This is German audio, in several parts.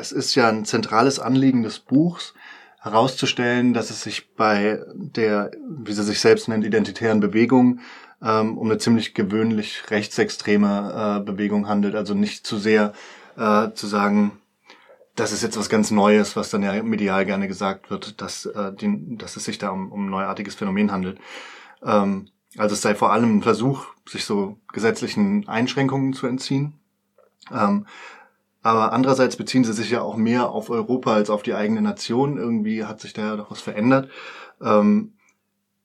es ist ja ein zentrales Anliegen des Buchs, herauszustellen, dass es sich bei der, wie sie sich selbst nennt, identitären Bewegung ähm, um eine ziemlich gewöhnlich rechtsextreme äh, Bewegung handelt. Also nicht zu sehr äh, zu sagen, das ist jetzt was ganz Neues, was dann ja medial gerne gesagt wird, dass, äh, die, dass es sich da um, um ein neuartiges Phänomen handelt. Ähm, also es sei vor allem ein Versuch, sich so gesetzlichen Einschränkungen zu entziehen. Ähm, aber andererseits beziehen sie sich ja auch mehr auf Europa als auf die eigene Nation. Irgendwie hat sich da ja doch was verändert. Ähm,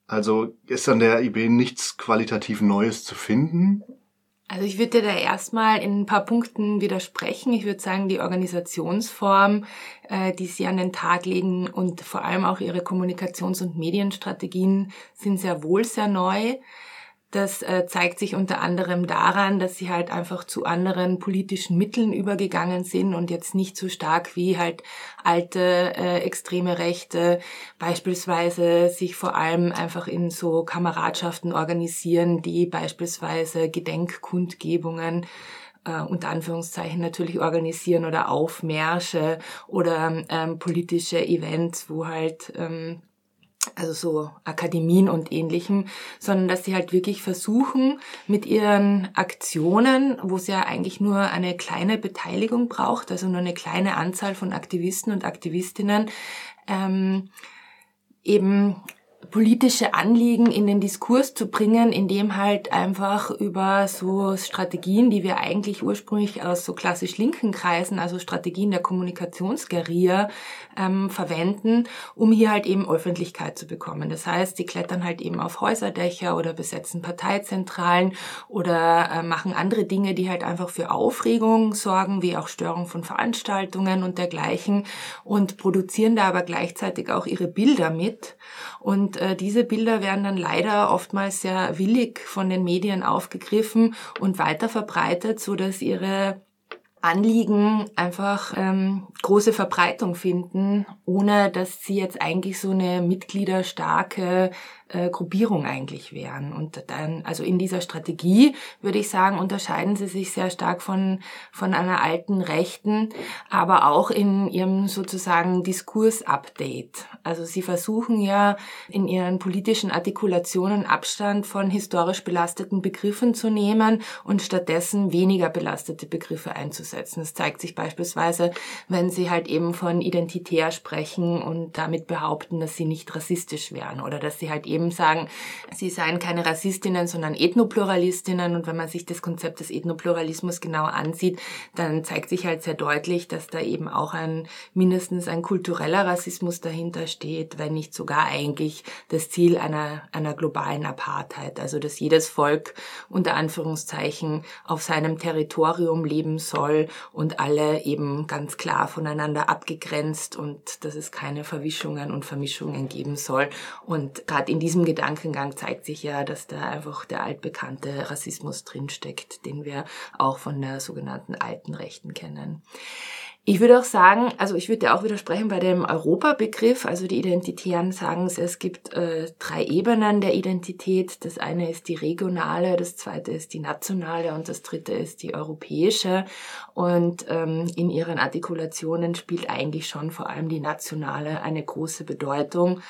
also ist an der IB nichts qualitativ Neues zu finden. Also ich würde dir da erstmal in ein paar Punkten widersprechen. Ich würde sagen, die Organisationsform, äh, die sie an den Tag legen und vor allem auch ihre Kommunikations- und Medienstrategien sind sehr wohl sehr neu. Das äh, zeigt sich unter anderem daran, dass sie halt einfach zu anderen politischen Mitteln übergegangen sind und jetzt nicht so stark wie halt alte äh, extreme Rechte beispielsweise sich vor allem einfach in so Kameradschaften organisieren, die beispielsweise Gedenkkundgebungen äh, unter Anführungszeichen natürlich organisieren oder Aufmärsche oder ähm, politische Events, wo halt ähm, also so Akademien und ähnlichem, sondern dass sie halt wirklich versuchen, mit ihren Aktionen, wo es ja eigentlich nur eine kleine Beteiligung braucht, also nur eine kleine Anzahl von Aktivisten und Aktivistinnen, ähm, eben politische Anliegen in den Diskurs zu bringen, indem halt einfach über so Strategien, die wir eigentlich ursprünglich aus so klassisch linken Kreisen, also Strategien der Kommunikationsguerilla ähm, verwenden, um hier halt eben Öffentlichkeit zu bekommen. Das heißt, die klettern halt eben auf Häuserdächer oder besetzen Parteizentralen oder äh, machen andere Dinge, die halt einfach für Aufregung sorgen, wie auch Störung von Veranstaltungen und dergleichen und produzieren da aber gleichzeitig auch ihre Bilder mit und äh, diese Bilder werden dann leider oftmals sehr willig von den Medien aufgegriffen und weiter verbreitet, so dass ihre Anliegen einfach ähm, große Verbreitung finden, ohne dass sie jetzt eigentlich so eine mitgliederstarke äh, Gruppierung eigentlich wären. Und dann, also in dieser Strategie, würde ich sagen, unterscheiden sie sich sehr stark von, von einer alten Rechten, aber auch in ihrem sozusagen Diskurs-Update. Also sie versuchen ja in ihren politischen Artikulationen Abstand von historisch belasteten Begriffen zu nehmen und stattdessen weniger belastete Begriffe einzusetzen. Das zeigt sich beispielsweise, wenn sie halt eben von identitär sprechen und damit behaupten, dass sie nicht rassistisch wären oder dass sie halt eben eben sagen, sie seien keine Rassistinnen, sondern Ethnopluralistinnen. Und wenn man sich das Konzept des Ethnopluralismus genau ansieht, dann zeigt sich halt sehr deutlich, dass da eben auch ein mindestens ein kultureller Rassismus dahinter steht, wenn nicht sogar eigentlich das Ziel einer, einer globalen Apartheid. Also dass jedes Volk unter Anführungszeichen auf seinem Territorium leben soll und alle eben ganz klar voneinander abgegrenzt und dass es keine Verwischungen und Vermischungen geben soll. Und gerade in diesem Gedankengang zeigt sich ja, dass da einfach der altbekannte Rassismus drinsteckt, den wir auch von der sogenannten alten Rechten kennen. Ich würde auch sagen, also ich würde auch widersprechen bei dem Europabegriff. Also die Identitären sagen es, es gibt äh, drei Ebenen der Identität. Das eine ist die regionale, das zweite ist die nationale und das dritte ist die europäische. Und ähm, in ihren Artikulationen spielt eigentlich schon vor allem die nationale eine große Bedeutung.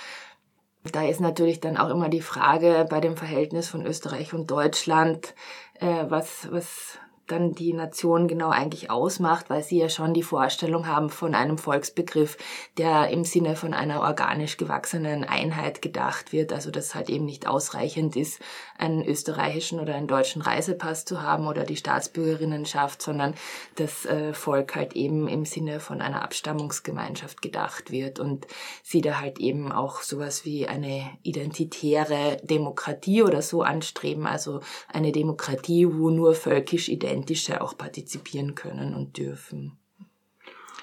Da ist natürlich dann auch immer die Frage bei dem Verhältnis von Österreich und Deutschland, äh, was, was dann die Nation genau eigentlich ausmacht, weil sie ja schon die Vorstellung haben von einem Volksbegriff, der im Sinne von einer organisch gewachsenen Einheit gedacht wird, also dass halt eben nicht ausreichend ist, einen österreichischen oder einen deutschen Reisepass zu haben oder die Staatsbürgerinnenschaft, sondern das äh, Volk halt eben im Sinne von einer Abstammungsgemeinschaft gedacht wird und sie da halt eben auch sowas wie eine identitäre Demokratie oder so anstreben, also eine Demokratie, wo nur völkisch ident Authentische auch partizipieren können und dürfen.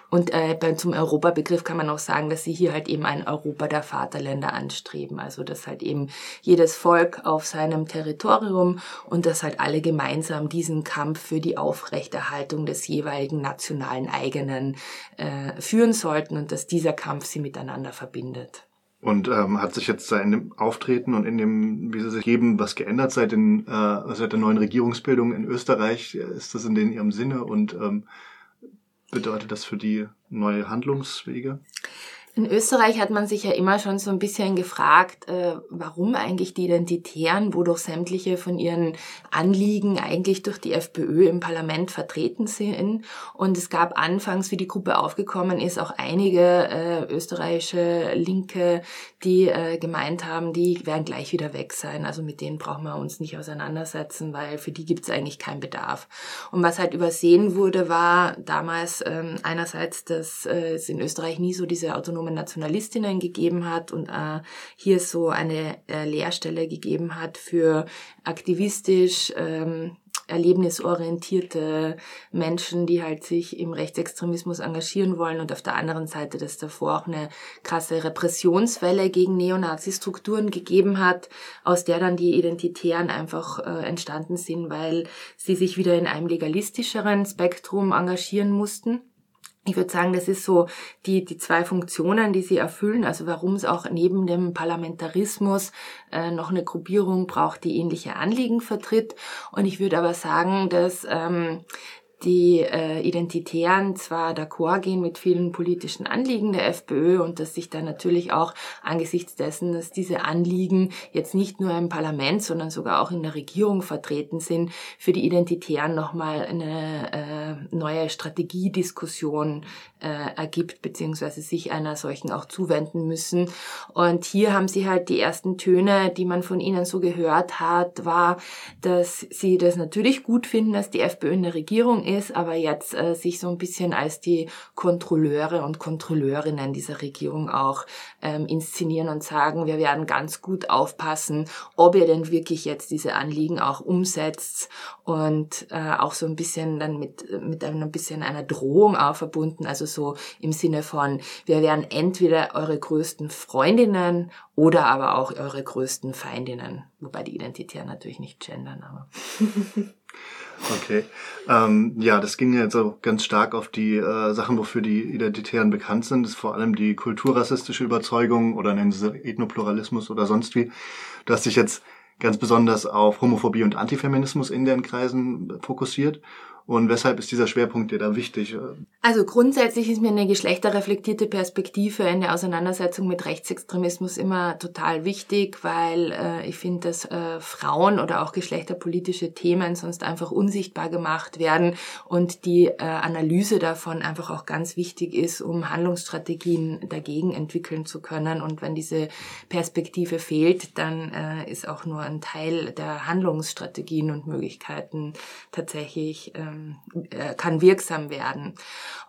Und äh, zum Europabegriff kann man auch sagen, dass sie hier halt eben ein Europa der Vaterländer anstreben. Also dass halt eben jedes Volk auf seinem Territorium und dass halt alle gemeinsam diesen Kampf für die Aufrechterhaltung des jeweiligen nationalen eigenen äh, führen sollten und dass dieser Kampf sie miteinander verbindet. Und ähm, hat sich jetzt in dem Auftreten und in dem, wie sie sich geben, was geändert seit, den, äh, seit der neuen Regierungsbildung in Österreich? Ist das in den ihrem Sinne? Und ähm, bedeutet das für die neue Handlungswege? In Österreich hat man sich ja immer schon so ein bisschen gefragt, äh, warum eigentlich die Identitären, wodurch sämtliche von ihren Anliegen eigentlich durch die FPÖ im Parlament vertreten sind. Und es gab anfangs, wie die Gruppe aufgekommen ist, auch einige äh, österreichische Linke, die äh, gemeint haben, die werden gleich wieder weg sein. Also mit denen brauchen wir uns nicht auseinandersetzen, weil für die gibt es eigentlich keinen Bedarf. Und was halt übersehen wurde, war damals ähm, einerseits, dass äh, es in Österreich nie so diese autonome autonomen Nationalistinnen gegeben hat und äh, hier so eine äh, Lehrstelle gegeben hat für aktivistisch ähm, erlebnisorientierte Menschen, die halt sich im Rechtsextremismus engagieren wollen und auf der anderen Seite, dass davor auch eine krasse Repressionswelle gegen Neonazi-Strukturen gegeben hat, aus der dann die Identitären einfach äh, entstanden sind, weil sie sich wieder in einem legalistischeren Spektrum engagieren mussten ich würde sagen, das ist so die, die zwei Funktionen, die sie erfüllen. Also warum es auch neben dem Parlamentarismus äh, noch eine Gruppierung braucht, die ähnliche Anliegen vertritt. Und ich würde aber sagen, dass ähm, die äh, Identitären zwar d'accord gehen mit vielen politischen Anliegen der FPÖ und dass sich dann natürlich auch angesichts dessen, dass diese Anliegen jetzt nicht nur im Parlament, sondern sogar auch in der Regierung vertreten sind, für die Identitären nochmal eine äh, neue Strategiediskussion äh, ergibt, beziehungsweise sich einer solchen auch zuwenden müssen. Und hier haben sie halt die ersten Töne, die man von ihnen so gehört hat, war, dass sie das natürlich gut finden, dass die FPÖ in der Regierung ist, aber jetzt äh, sich so ein bisschen als die Kontrolleure und Kontrolleurinnen dieser Regierung auch ähm, inszenieren und sagen, wir werden ganz gut aufpassen, ob ihr denn wirklich jetzt diese Anliegen auch umsetzt und äh, auch so ein bisschen dann mit, mit ein bisschen einer Drohung auch verbunden, also so im Sinne von, wir werden entweder eure größten Freundinnen oder aber auch eure größten Feindinnen, wobei die Identitären natürlich nicht gendern, aber. Okay. Ähm, ja, das ging jetzt auch ganz stark auf die äh, Sachen, wofür die Identitären bekannt sind. Das ist vor allem die kulturrassistische Überzeugung oder nennen sie Ethnopluralismus oder sonst wie. Du hast dich jetzt ganz besonders auf Homophobie und Antifeminismus in den Kreisen fokussiert. Und weshalb ist dieser Schwerpunkt dir da wichtig? Also grundsätzlich ist mir eine geschlechterreflektierte Perspektive in der Auseinandersetzung mit Rechtsextremismus immer total wichtig, weil äh, ich finde, dass äh, Frauen oder auch geschlechterpolitische Themen sonst einfach unsichtbar gemacht werden und die äh, Analyse davon einfach auch ganz wichtig ist, um Handlungsstrategien dagegen entwickeln zu können. Und wenn diese Perspektive fehlt, dann äh, ist auch nur ein Teil der Handlungsstrategien und Möglichkeiten tatsächlich äh, ähm, äh, kann wirksam werden.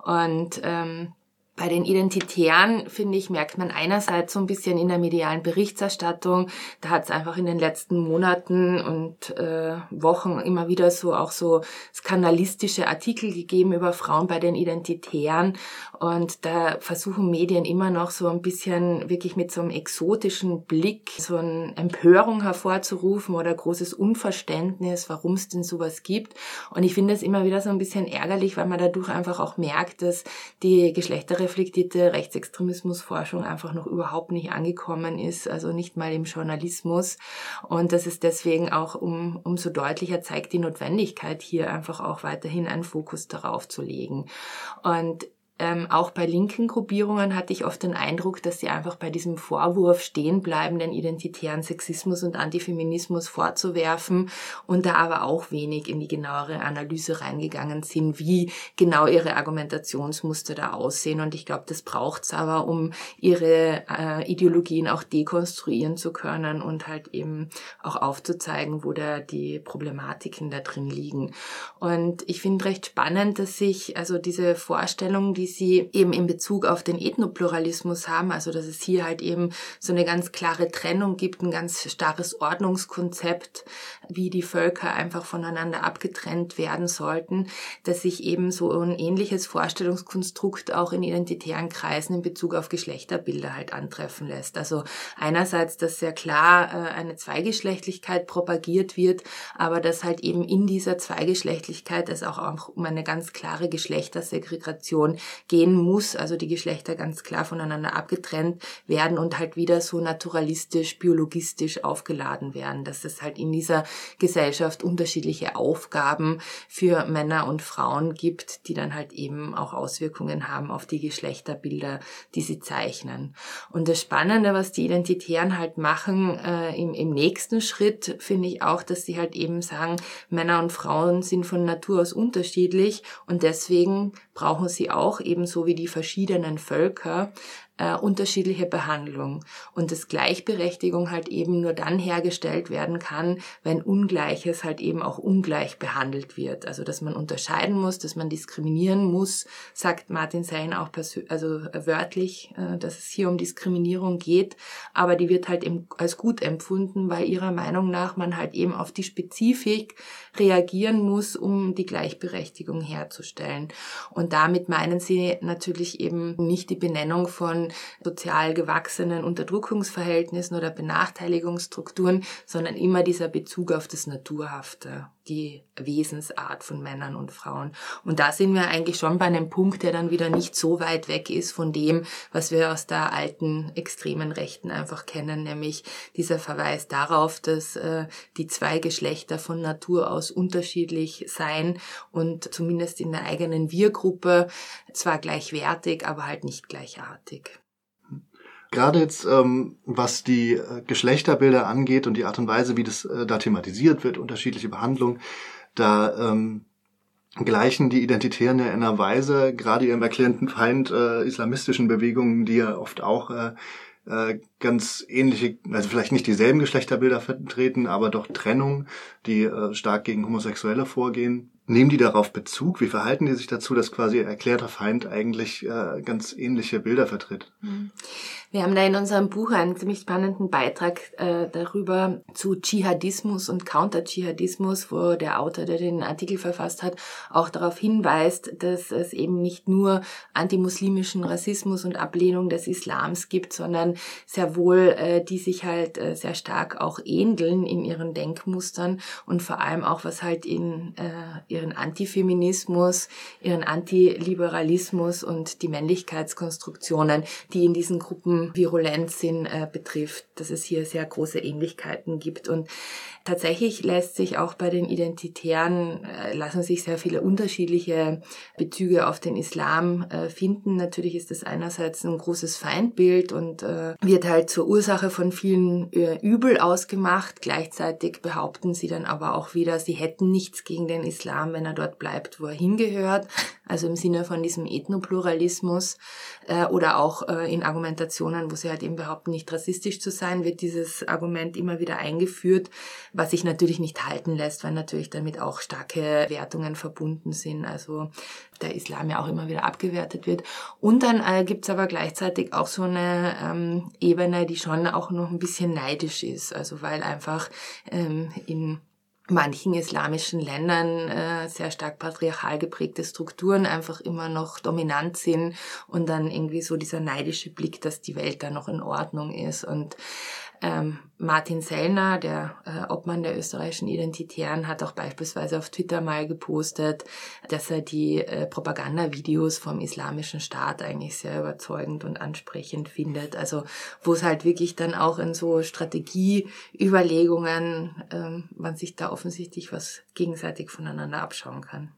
Und ähm, bei den Identitären, finde ich, merkt man einerseits so ein bisschen in der medialen Berichterstattung, da hat es einfach in den letzten Monaten und äh, Wochen immer wieder so auch so skandalistische Artikel gegeben über Frauen bei den Identitären. Und da versuchen Medien immer noch so ein bisschen wirklich mit so einem exotischen Blick so eine Empörung hervorzurufen oder großes Unverständnis, warum es denn sowas gibt. Und ich finde es immer wieder so ein bisschen ärgerlich, weil man dadurch einfach auch merkt, dass die Geschlechter reflektierte Rechtsextremismusforschung einfach noch überhaupt nicht angekommen ist, also nicht mal im Journalismus. Und das ist deswegen auch um, umso deutlicher zeigt die Notwendigkeit, hier einfach auch weiterhin einen Fokus darauf zu legen. Und ähm, auch bei linken Gruppierungen hatte ich oft den Eindruck, dass sie einfach bei diesem Vorwurf stehen bleiben, den identitären Sexismus und Antifeminismus vorzuwerfen und da aber auch wenig in die genauere Analyse reingegangen sind, wie genau ihre Argumentationsmuster da aussehen. Und ich glaube, das braucht's aber, um ihre äh, Ideologien auch dekonstruieren zu können und halt eben auch aufzuzeigen, wo da die Problematiken da drin liegen. Und ich finde recht spannend, dass sich also diese Vorstellung, die die sie eben in Bezug auf den Ethnopluralismus haben, also dass es hier halt eben so eine ganz klare Trennung gibt, ein ganz starres Ordnungskonzept, wie die Völker einfach voneinander abgetrennt werden sollten, dass sich eben so ein ähnliches Vorstellungskonstrukt auch in identitären Kreisen in Bezug auf Geschlechterbilder halt antreffen lässt. Also einerseits, dass sehr klar äh, eine Zweigeschlechtlichkeit propagiert wird, aber dass halt eben in dieser Zweigeschlechtlichkeit es auch um eine ganz klare Geschlechtersegregation gehen muss, also die Geschlechter ganz klar voneinander abgetrennt werden und halt wieder so naturalistisch, biologistisch aufgeladen werden, dass es halt in dieser Gesellschaft unterschiedliche Aufgaben für Männer und Frauen gibt, die dann halt eben auch Auswirkungen haben auf die Geschlechterbilder, die sie zeichnen. Und das Spannende, was die Identitären halt machen äh, im, im nächsten Schritt, finde ich auch, dass sie halt eben sagen, Männer und Frauen sind von Natur aus unterschiedlich und deswegen brauchen sie auch ebenso wie die verschiedenen Völker äh, unterschiedliche Behandlung und dass Gleichberechtigung halt eben nur dann hergestellt werden kann, wenn Ungleiches halt eben auch ungleich behandelt wird. Also dass man unterscheiden muss, dass man diskriminieren muss, sagt Martin Sein auch also wörtlich, äh, dass es hier um Diskriminierung geht, aber die wird halt eben als gut empfunden, weil ihrer Meinung nach man halt eben auf die Spezifik reagieren muss, um die Gleichberechtigung herzustellen. Und damit meinen sie natürlich eben nicht die Benennung von sozial gewachsenen Unterdrückungsverhältnissen oder Benachteiligungsstrukturen, sondern immer dieser Bezug auf das Naturhafte die Wesensart von Männern und Frauen. Und da sind wir eigentlich schon bei einem Punkt, der dann wieder nicht so weit weg ist von dem, was wir aus der alten extremen Rechten einfach kennen, nämlich dieser Verweis darauf, dass äh, die zwei Geschlechter von Natur aus unterschiedlich seien und zumindest in der eigenen Wir-Gruppe zwar gleichwertig, aber halt nicht gleichartig. Gerade jetzt, ähm, was die äh, Geschlechterbilder angeht und die Art und Weise, wie das äh, da thematisiert wird, unterschiedliche Behandlungen, da ähm, gleichen die Identitären ja in einer Weise, gerade ihrem erklärten Feind äh, islamistischen Bewegungen, die ja oft auch äh, äh, ganz ähnliche, also vielleicht nicht dieselben Geschlechterbilder vertreten, aber doch Trennung, die äh, stark gegen Homosexuelle vorgehen. Nehmen die darauf Bezug? Wie verhalten die sich dazu, dass quasi erklärter Feind eigentlich äh, ganz ähnliche Bilder vertritt? Mhm. Wir haben da in unserem Buch einen ziemlich spannenden Beitrag äh, darüber zu Dschihadismus und Counter-Dschihadismus, wo der Autor, der den Artikel verfasst hat, auch darauf hinweist, dass es eben nicht nur antimuslimischen Rassismus und Ablehnung des Islams gibt, sondern sehr wohl, äh, die sich halt äh, sehr stark auch ähneln in ihren Denkmustern und vor allem auch, was halt in äh, ihren Antifeminismus, ihren Antiliberalismus und die Männlichkeitskonstruktionen, die in diesen Gruppen Virulenz äh, betrifft, dass es hier sehr große Ähnlichkeiten gibt. Und tatsächlich lässt sich auch bei den Identitären, äh, lassen sich sehr viele unterschiedliche Bezüge auf den Islam äh, finden. Natürlich ist das einerseits ein großes Feindbild und äh, wird halt zur Ursache von vielen äh, Übel ausgemacht. Gleichzeitig behaupten sie dann aber auch wieder, sie hätten nichts gegen den Islam, wenn er dort bleibt, wo er hingehört. Also im Sinne von diesem Ethnopluralismus äh, oder auch in Argumentationen, wo sie halt eben behaupten, nicht rassistisch zu sein, wird dieses Argument immer wieder eingeführt, was sich natürlich nicht halten lässt, weil natürlich damit auch starke Wertungen verbunden sind. Also der Islam ja auch immer wieder abgewertet wird. Und dann äh, gibt's aber gleichzeitig auch so eine ähm, Ebene, die schon auch noch ein bisschen neidisch ist. Also weil einfach ähm, in manchen islamischen Ländern äh, sehr stark patriarchal geprägte Strukturen einfach immer noch dominant sind und dann irgendwie so dieser neidische Blick, dass die Welt da noch in Ordnung ist. Und ähm, Martin Sellner, der äh, Obmann der österreichischen Identitären, hat auch beispielsweise auf Twitter mal gepostet, dass er die äh, Propagandavideos vom Islamischen Staat eigentlich sehr überzeugend und ansprechend findet. Also wo es halt wirklich dann auch in so Strategieüberlegungen, ähm, man sich da offensichtlich was gegenseitig voneinander abschauen kann.